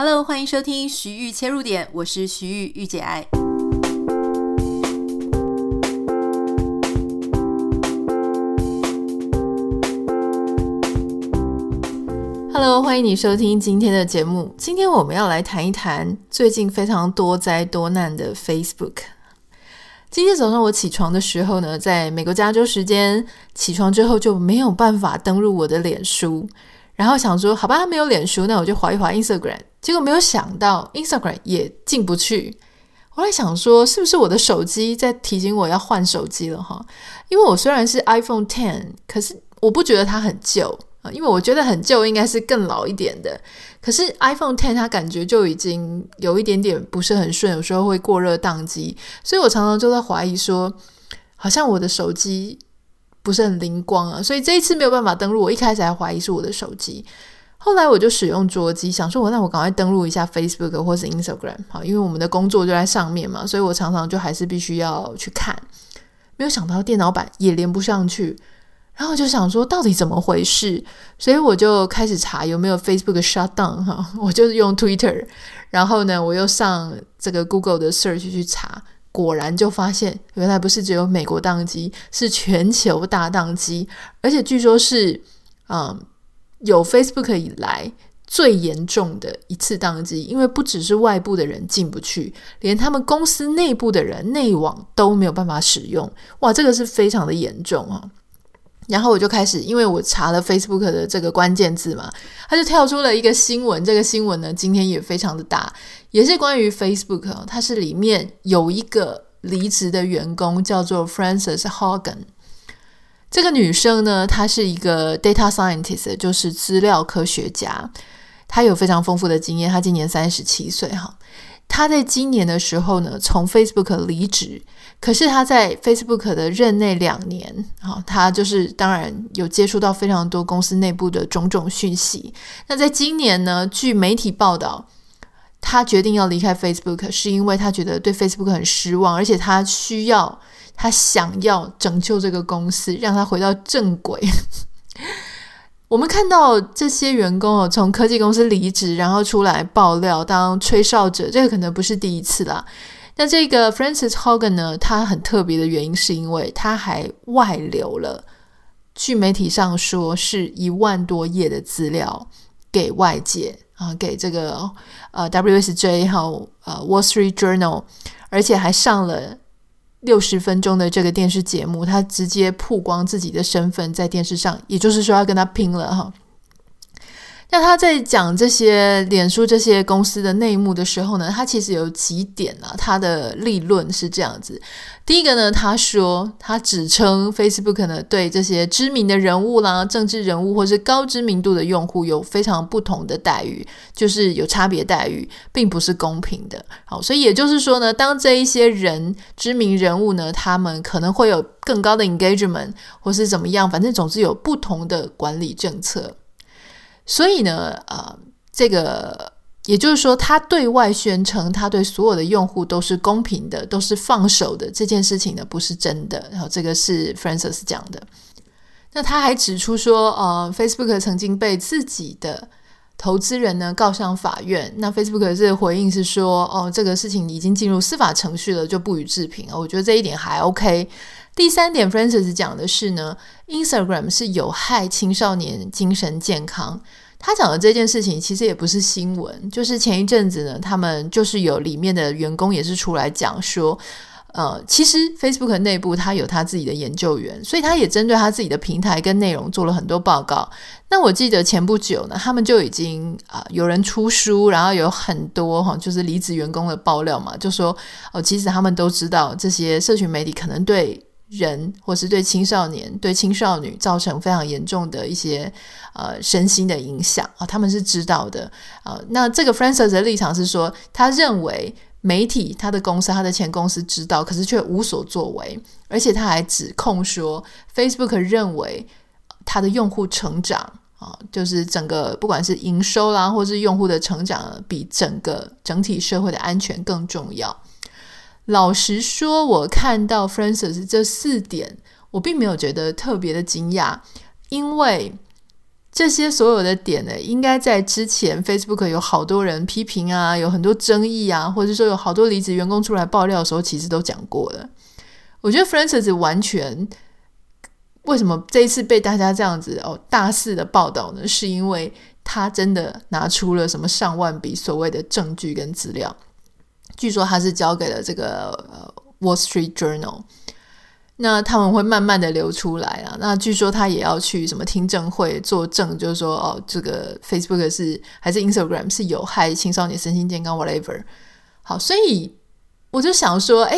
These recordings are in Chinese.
Hello，欢迎收听徐玉切入点，我是徐玉御姐爱。Hello，欢迎你收听今天的节目。今天我们要来谈一谈最近非常多灾多难的 Facebook。今天早上我起床的时候呢，在美国加州时间起床之后就没有办法登入我的脸书，然后想说好吧，没有脸书，那我就划一划 Instagram。结果没有想到 Instagram 也进不去。我在想说，是不是我的手机在提醒我要换手机了哈？因为我虽然是 iPhone Ten，可是我不觉得它很旧啊。因为我觉得很旧，应该是更老一点的。可是 iPhone Ten 它感觉就已经有一点点不是很顺，有时候会过热宕机，所以我常常就在怀疑说，好像我的手机不是很灵光啊。所以这一次没有办法登录，我一开始还怀疑是我的手机，后来我就使用桌机，想说我那我赶快登录一下 Facebook 或是 Instagram，好，因为我们的工作就在上面嘛，所以我常常就还是必须要去看。没有想到电脑版也连不上去。然后就想说到底怎么回事，所以我就开始查有没有 Facebook shutdown 哈，我就用 Twitter，然后呢，我又上这个 Google 的 search 去查，果然就发现原来不是只有美国当机，是全球大当机，而且据说是嗯有 Facebook 以来最严重的一次当机，因为不只是外部的人进不去，连他们公司内部的人内网都没有办法使用，哇，这个是非常的严重啊。然后我就开始，因为我查了 Facebook 的这个关键字嘛，它就跳出了一个新闻。这个新闻呢，今天也非常的大，也是关于 Facebook。它是里面有一个离职的员工，叫做 Frances Hogan。这个女生呢，她是一个 data scientist，就是资料科学家。她有非常丰富的经验。她今年三十七岁哈。她在今年的时候呢，从 Facebook 离职。可是她在 Facebook 的任内两年，啊，她就是当然有接触到非常多公司内部的种种讯息。那在今年呢，据媒体报道，他决定要离开 Facebook，是因为他觉得对 Facebook 很失望，而且他需要，他想要拯救这个公司，让他回到正轨。我们看到这些员工哦，从科技公司离职，然后出来爆料当吹哨者，这个可能不是第一次啦。那这个 Francis Hogan 呢，他很特别的原因是因为他还外流了，据媒体上说是一万多页的资料给外界啊，给这个呃 WSJ 和呃 Wall Street Journal，而且还上了六十分钟的这个电视节目，他直接曝光自己的身份在电视上，也就是说要跟他拼了哈。那他在讲这些脸书这些公司的内幕的时候呢，他其实有几点啊，他的立论是这样子。第一个呢，他说他指称 Facebook 呢对这些知名的人物啦、政治人物或是高知名度的用户有非常不同的待遇，就是有差别待遇，并不是公平的。好，所以也就是说呢，当这一些人知名人物呢，他们可能会有更高的 engagement 或是怎么样，反正总之有不同的管理政策。所以呢，呃，这个也就是说，他对外宣称他对所有的用户都是公平的，都是放手的，这件事情呢不是真的。然后这个是 Frances 讲的。那他还指出说，呃，Facebook 曾经被自己的投资人呢告上法院。那 Facebook 这个回应是说，哦，这个事情已经进入司法程序了，就不予置评。我觉得这一点还 OK。第三点，Frances 讲的是呢，Instagram 是有害青少年精神健康。他讲的这件事情其实也不是新闻，就是前一阵子呢，他们就是有里面的员工也是出来讲说，呃，其实 Facebook 内部他有他自己的研究员，所以他也针对他自己的平台跟内容做了很多报告。那我记得前不久呢，他们就已经啊、有人出书，然后有很多哈，就是离职员工的爆料嘛，就说哦、其实他们都知道这些社群媒体可能对。人或是对青少年、对青少女造成非常严重的一些呃身心的影响啊，他们是知道的啊。那这个 Frances 的立场是说，他认为媒体、他的公司、他的前公司知道，可是却无所作为，而且他还指控说，Facebook 认为他的用户成长啊，就是整个不管是营收啦，或是用户的成长，比整个整体社会的安全更重要。老实说，我看到 Frances 这四点，我并没有觉得特别的惊讶，因为这些所有的点呢，应该在之前 Facebook 有好多人批评啊，有很多争议啊，或者说有好多离职员工出来爆料的时候，其实都讲过了。我觉得 Frances 完全为什么这一次被大家这样子哦大肆的报道呢？是因为他真的拿出了什么上万笔所谓的证据跟资料，据说他是交给了这个 Wall Street Journal。那他们会慢慢的流出来啊。那据说他也要去什么听证会作证，就是说哦，这个 Facebook 是还是 Instagram 是有害青少年身心健康，whatever。好，所以我就想说，哎，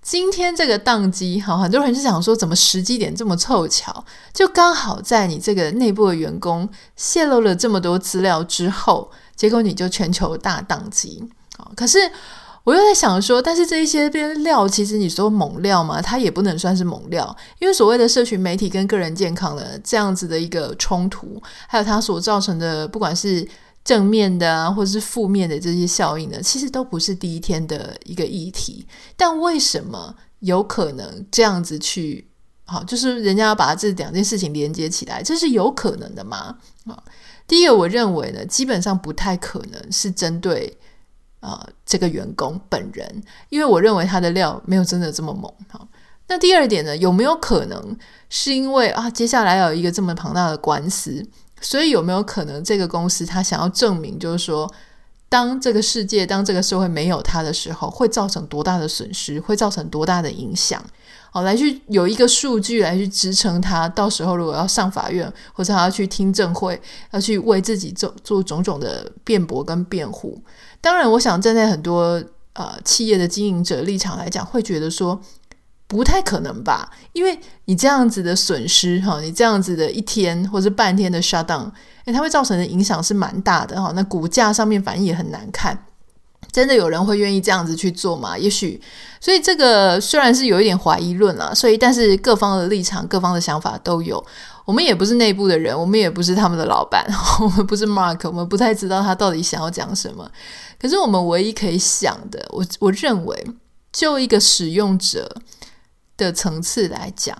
今天这个当机，好，很多人就想说，怎么时机点这么凑巧，就刚好在你这个内部的员工泄露了这么多资料之后，结果你就全球大当机。好，可是。我又在想说，但是这一些料，其实你说猛料嘛，它也不能算是猛料，因为所谓的社群媒体跟个人健康的这样子的一个冲突，还有它所造成的，不管是正面的啊，或者是负面的这些效应呢，其实都不是第一天的一个议题。但为什么有可能这样子去？好，就是人家要把这两件事情连接起来，这是有可能的吗？啊，第一个，我认为呢，基本上不太可能是针对。呃，这个员工本人，因为我认为他的料没有真的这么猛。哈，那第二点呢，有没有可能是因为啊，接下来有一个这么庞大的官司，所以有没有可能这个公司他想要证明，就是说，当这个世界、当这个社会没有他的时候，会造成多大的损失，会造成多大的影响？好，来去有一个数据来去支撑他，到时候如果要上法院，或者他要去听证会，要去为自己做做种种的辩驳跟辩护。当然，我想站在很多呃企业的经营者立场来讲，会觉得说不太可能吧，因为你这样子的损失哈，你这样子的一天或者半天的 shutdown，诶，它会造成的影响是蛮大的哈。那股价上面反应也很难看，真的有人会愿意这样子去做吗？也许，所以这个虽然是有一点怀疑论啦，所以但是各方的立场、各方的想法都有。我们也不是内部的人，我们也不是他们的老板，我们不是 Mark，我们不太知道他到底想要讲什么。可是我们唯一可以想的，我我认为，就一个使用者的层次来讲，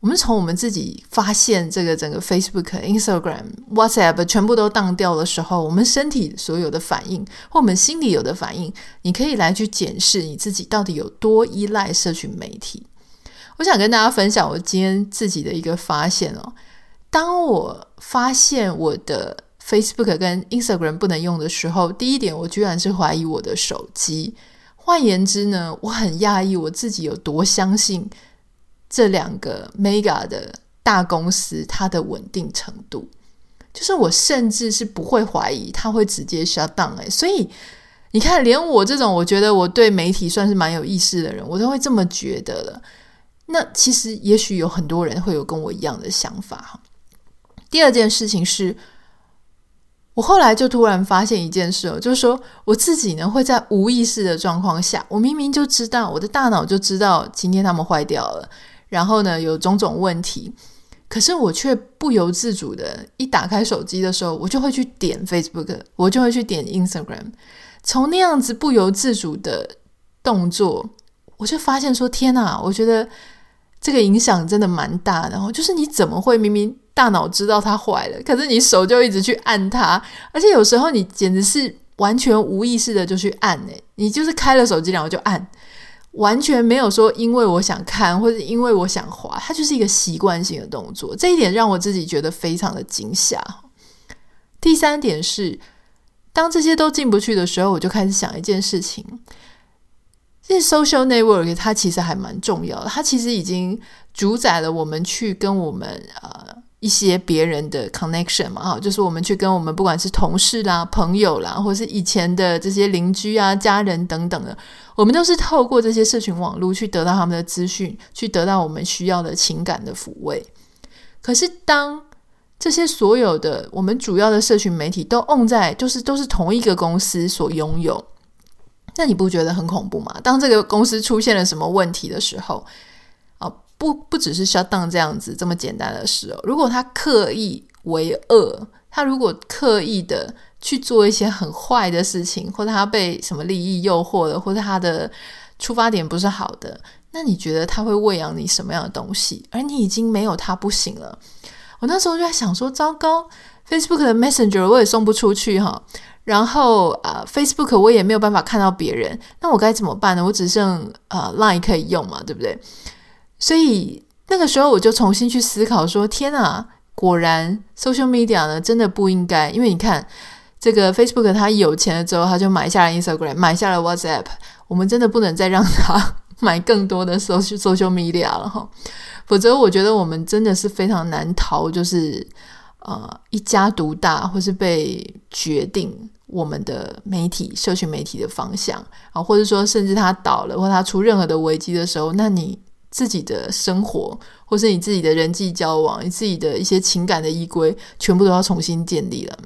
我们从我们自己发现这个整个 Facebook、Instagram、WhatsApp 全部都当掉的时候，我们身体所有的反应，或我们心里有的反应，你可以来去检视你自己到底有多依赖社群媒体。我想跟大家分享我今天自己的一个发现哦，当我发现我的。Facebook 跟 Instagram 不能用的时候，第一点我居然是怀疑我的手机。换言之呢，我很讶异我自己有多相信这两个 mega 的大公司它的稳定程度，就是我甚至是不会怀疑它会直接 shut down 哎。所以你看，连我这种我觉得我对媒体算是蛮有意识的人，我都会这么觉得了。那其实也许有很多人会有跟我一样的想法哈。第二件事情是。我后来就突然发现一件事哦，就是说我自己呢会在无意识的状况下，我明明就知道，我的大脑就知道今天他们坏掉了，然后呢有种种问题，可是我却不由自主的，一打开手机的时候，我就会去点 Facebook，我就会去点 Instagram，从那样子不由自主的动作，我就发现说天哪，我觉得这个影响真的蛮大的，然后就是你怎么会明明。大脑知道它坏了，可是你手就一直去按它，而且有时候你简直是完全无意识的就去按诶，你就是开了手机然后就按，完全没有说因为我想看或者因为我想滑，它就是一个习惯性的动作。这一点让我自己觉得非常的惊吓。第三点是，当这些都进不去的时候，我就开始想一件事情：这 social network 它其实还蛮重要的，它其实已经主宰了我们去跟我们呃。一些别人的 connection 嘛，哈，就是我们去跟我们不管是同事啦、朋友啦，或是以前的这些邻居啊、家人等等的，我们都是透过这些社群网络去得到他们的资讯，去得到我们需要的情感的抚慰。可是，当这些所有的我们主要的社群媒体都 on 在，就是都是同一个公司所拥有，那你不觉得很恐怖吗？当这个公司出现了什么问题的时候？啊不不只是 shut down 这样子这么简单的事哦。如果他刻意为恶，他如果刻意的去做一些很坏的事情，或者他被什么利益诱惑了，或者他的出发点不是好的，那你觉得他会喂养你什么样的东西？而你已经没有他不行了。我那时候就在想说，糟糕，Facebook 的 Messenger 我也送不出去哈，然后啊、Facebook 我也没有办法看到别人，那我该怎么办呢？我只剩呃 Line 可以用嘛，对不对？所以那个时候我就重新去思考说，天啊，果然 Social Media 呢真的不应该，因为你看这个 Facebook 他有钱了之后，他就买下了 Instagram，买下了 WhatsApp，我们真的不能再让他 买更多的 Social Social Media 了哈。否则，我觉得我们真的是非常难逃，就是呃一家独大，或是被决定我们的媒体、社群媒体的方向啊，或者说甚至它倒了，或它出任何的危机的时候，那你自己的生活，或是你自己的人际交往，你自己的一些情感的依归，全部都要重新建立了。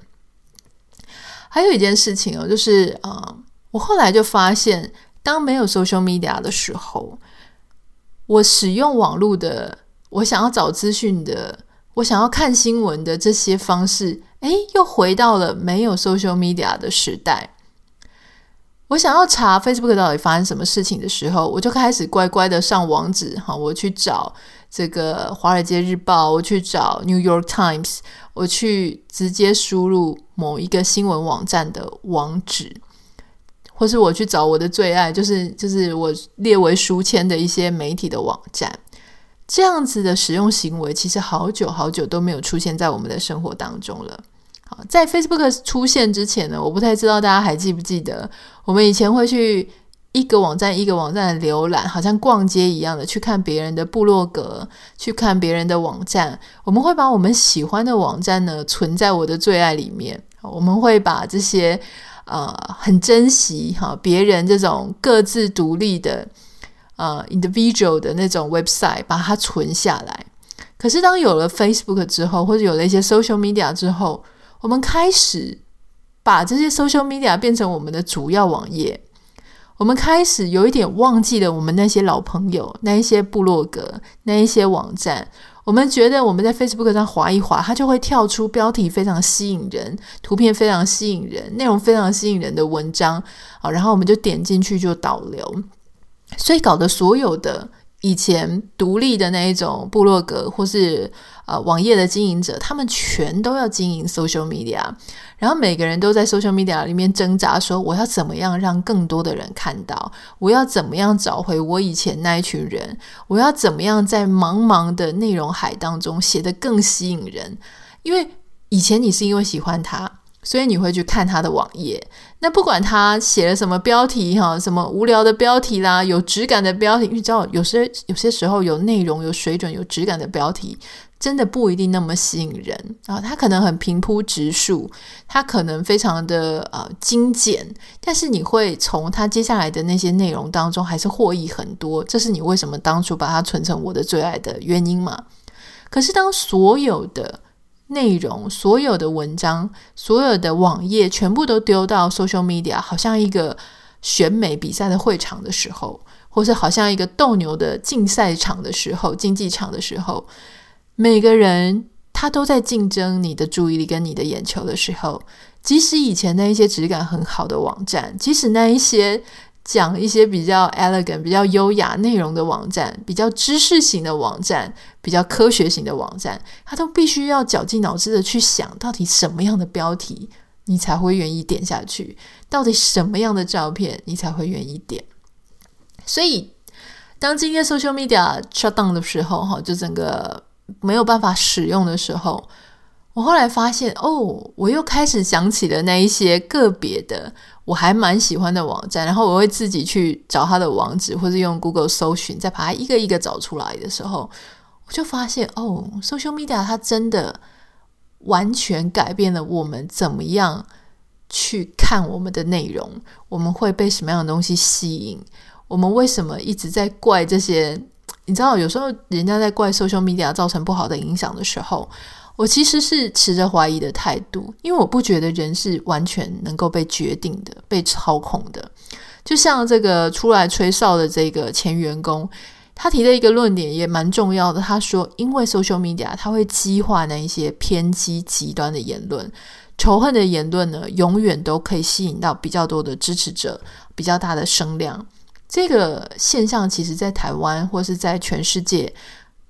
还有一件事情哦，就是啊、我后来就发现，当没有 social media 的时候。我使用网络的，我想要找资讯的，我想要看新闻的这些方式，诶，又回到了没有 social media 的时代。我想要查 Facebook 到底发生什么事情的时候，我就开始乖乖的上网址，哈，我去找这个《华尔街日报》，我去找《New York Times》，我去直接输入某一个新闻网站的网址。或是我去找我的最爱，就是就是我列为书签的一些媒体的网站，这样子的使用行为，其实好久好久都没有出现在我们的生活当中了。好，在 Facebook 出现之前呢，我不太知道大家还记不记得，我们以前会去一个网站一个网站的浏览，好像逛街一样的去看别人的部落格，去看别人的网站。我们会把我们喜欢的网站呢存在我的最爱里面，我们会把这些。呃，很珍惜哈，别人这种各自独立的呃 individual 的那种 website，把它存下来。可是当有了 Facebook 之后，或者有了一些 social media 之后，我们开始把这些 social media 变成我们的主要网页。我们开始有一点忘记了我们那些老朋友，那一些部落格，那一些网站。我们觉得我们在 Facebook 上划一划，它就会跳出标题非常吸引人、图片非常吸引人、内容非常吸引人的文章好，然后我们就点进去就导流，所以搞得所有的。以前独立的那一种部落格或是呃网页的经营者，他们全都要经营 social media，然后每个人都在 social media 里面挣扎，说我要怎么样让更多的人看到，我要怎么样找回我以前那一群人，我要怎么样在茫茫的内容海当中写得更吸引人，因为以前你是因为喜欢他。所以你会去看他的网页，那不管他写了什么标题哈，什么无聊的标题啦，有质感的标题，你知道有些有些时候有内容、有水准、有质感的标题，真的不一定那么吸引人啊。他可能很平铺直述，他可能非常的呃精简，但是你会从他接下来的那些内容当中还是获益很多。这是你为什么当初把它存成我的最爱的原因嘛？可是当所有的内容，所有的文章，所有的网页，全部都丢到 social media，好像一个选美比赛的会场的时候，或是好像一个斗牛的竞赛场的时候，竞技场的时候，每个人他都在竞争你的注意力跟你的眼球的时候，即使以前那一些质感很好的网站，即使那一些。讲一些比较 elegant、比较优雅内容的网站，比较知识型的网站，比较科学型的网站，他都必须要绞尽脑汁的去想到底什么样的标题你才会愿意点下去，到底什么样的照片你才会愿意点。所以，当今天 social media shut down 的时候，哈，就整个没有办法使用的时候。我后来发现，哦，我又开始想起了那一些个别的我还蛮喜欢的网站，然后我会自己去找它的网址，或是用 Google 搜寻，再把它一个一个找出来的时候，我就发现，哦，Social Media 它真的完全改变了我们怎么样去看我们的内容，我们会被什么样的东西吸引，我们为什么一直在怪这些？你知道，有时候人家在怪 Social Media 造成不好的影响的时候。我其实是持着怀疑的态度，因为我不觉得人是完全能够被决定的、被操控的。就像这个出来吹哨的这个前员工，他提的一个论点也蛮重要的。他说，因为 social media 它会激化那一些偏激、极端的言论、仇恨的言论呢，永远都可以吸引到比较多的支持者、比较大的声量。这个现象其实在台湾或是在全世界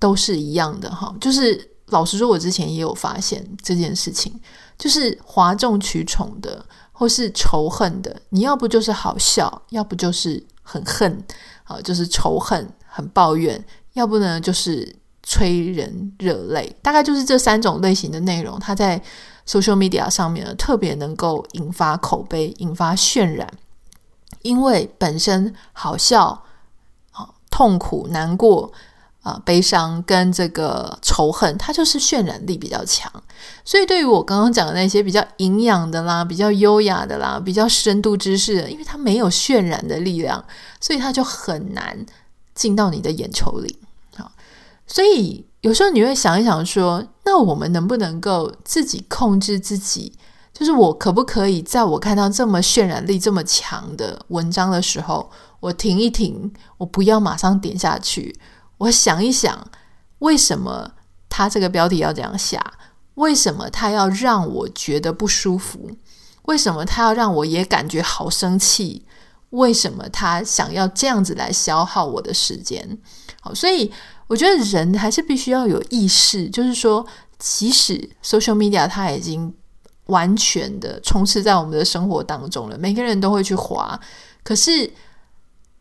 都是一样的哈，就是。老实说，我之前也有发现这件事情，就是哗众取宠的，或是仇恨的，你要不就是好笑，要不就是很恨，啊，就是仇恨、很抱怨，要不呢就是催人热泪，大概就是这三种类型的内容，它在 social media 上面呢，特别能够引发口碑，引发渲染，因为本身好笑、啊痛苦、难过。啊，悲伤跟这个仇恨，它就是渲染力比较强。所以，对于我刚刚讲的那些比较营养的啦、比较优雅的啦、比较深度知识的，因为它没有渲染的力量，所以它就很难进到你的眼球里。好，所以有时候你会想一想说，那我们能不能够自己控制自己？就是我可不可以在我看到这么渲染力这么强的文章的时候，我停一停，我不要马上点下去。我想一想，为什么他这个标题要这样下？为什么他要让我觉得不舒服？为什么他要让我也感觉好生气？为什么他想要这样子来消耗我的时间？好，所以我觉得人还是必须要有意识，就是说，即使 social media 它已经完全的充斥在我们的生活当中了，每个人都会去滑，可是。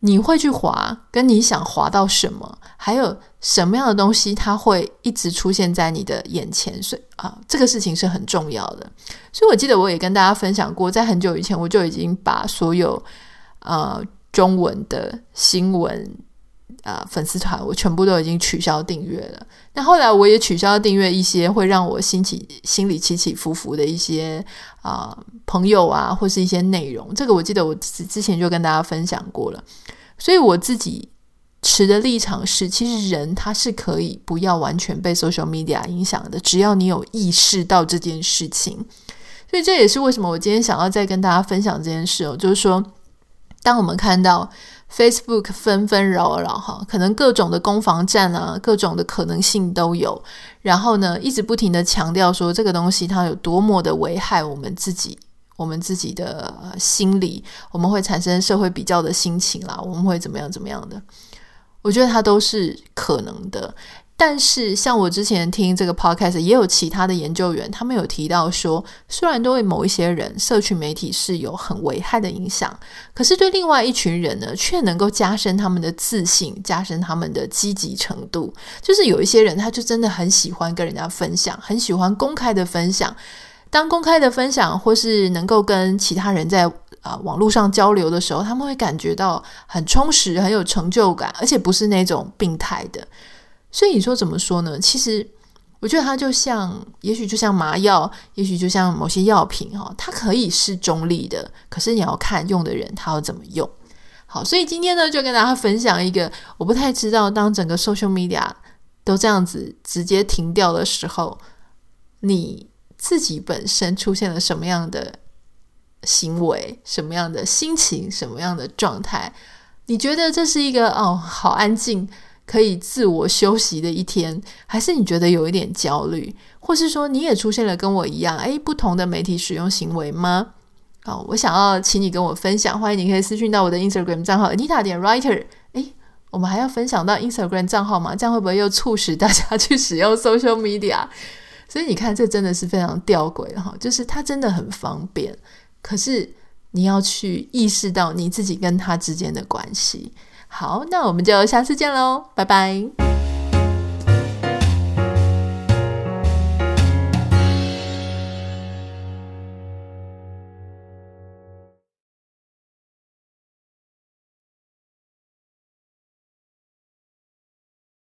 你会去滑，跟你想滑到什么，还有什么样的东西，它会一直出现在你的眼前，所以啊，这个事情是很重要的。所以我记得我也跟大家分享过，在很久以前我就已经把所有呃中文的新闻、呃、粉丝团，我全部都已经取消订阅了。那后来我也取消订阅一些会让我心起心里起起伏伏的一些啊、朋友啊，或是一些内容。这个我记得我之前就跟大家分享过了。所以我自己持的立场是，其实人他是可以不要完全被 social media 影响的，只要你有意识到这件事情。所以这也是为什么我今天想要再跟大家分享这件事哦，就是说，当我们看到 Facebook 纷纷扰扰哈，可能各种的攻防战啊，各种的可能性都有，然后呢，一直不停的强调说这个东西它有多么的危害我们自己。我们自己的心理，我们会产生社会比较的心情啦，我们会怎么样怎么样的？我觉得它都是可能的。但是像我之前听这个 podcast，也有其他的研究员，他们有提到说，虽然对某一些人，社群媒体是有很危害的影响，可是对另外一群人呢，却能够加深他们的自信，加深他们的积极程度。就是有一些人，他就真的很喜欢跟人家分享，很喜欢公开的分享。当公开的分享，或是能够跟其他人在啊、网络上交流的时候，他们会感觉到很充实、很有成就感，而且不是那种病态的。所以你说怎么说呢？其实我觉得它就像，也许就像麻药，也许就像某些药品哈，它可以是中立的，可是你要看用的人他要怎么用。好，所以今天呢，就跟大家分享一个，我不太知道，当整个 social media 都这样子直接停掉的时候，你。自己本身出现了什么样的行为，什么样的心情，什么样的状态？你觉得这是一个哦，好安静，可以自我休息的一天，还是你觉得有一点焦虑，或是说你也出现了跟我一样，诶，不同的媒体使用行为吗？好，我想要请你跟我分享，欢迎你可以私讯到我的 Instagram 账号 Anita 点 Writer。诶，我们还要分享到 Instagram 账号吗？这样会不会又促使大家去使用 Social Media？所以你看，这真的是非常吊诡哈，就是它真的很方便，可是你要去意识到你自己跟它之间的关系。好，那我们就下次见喽，拜拜。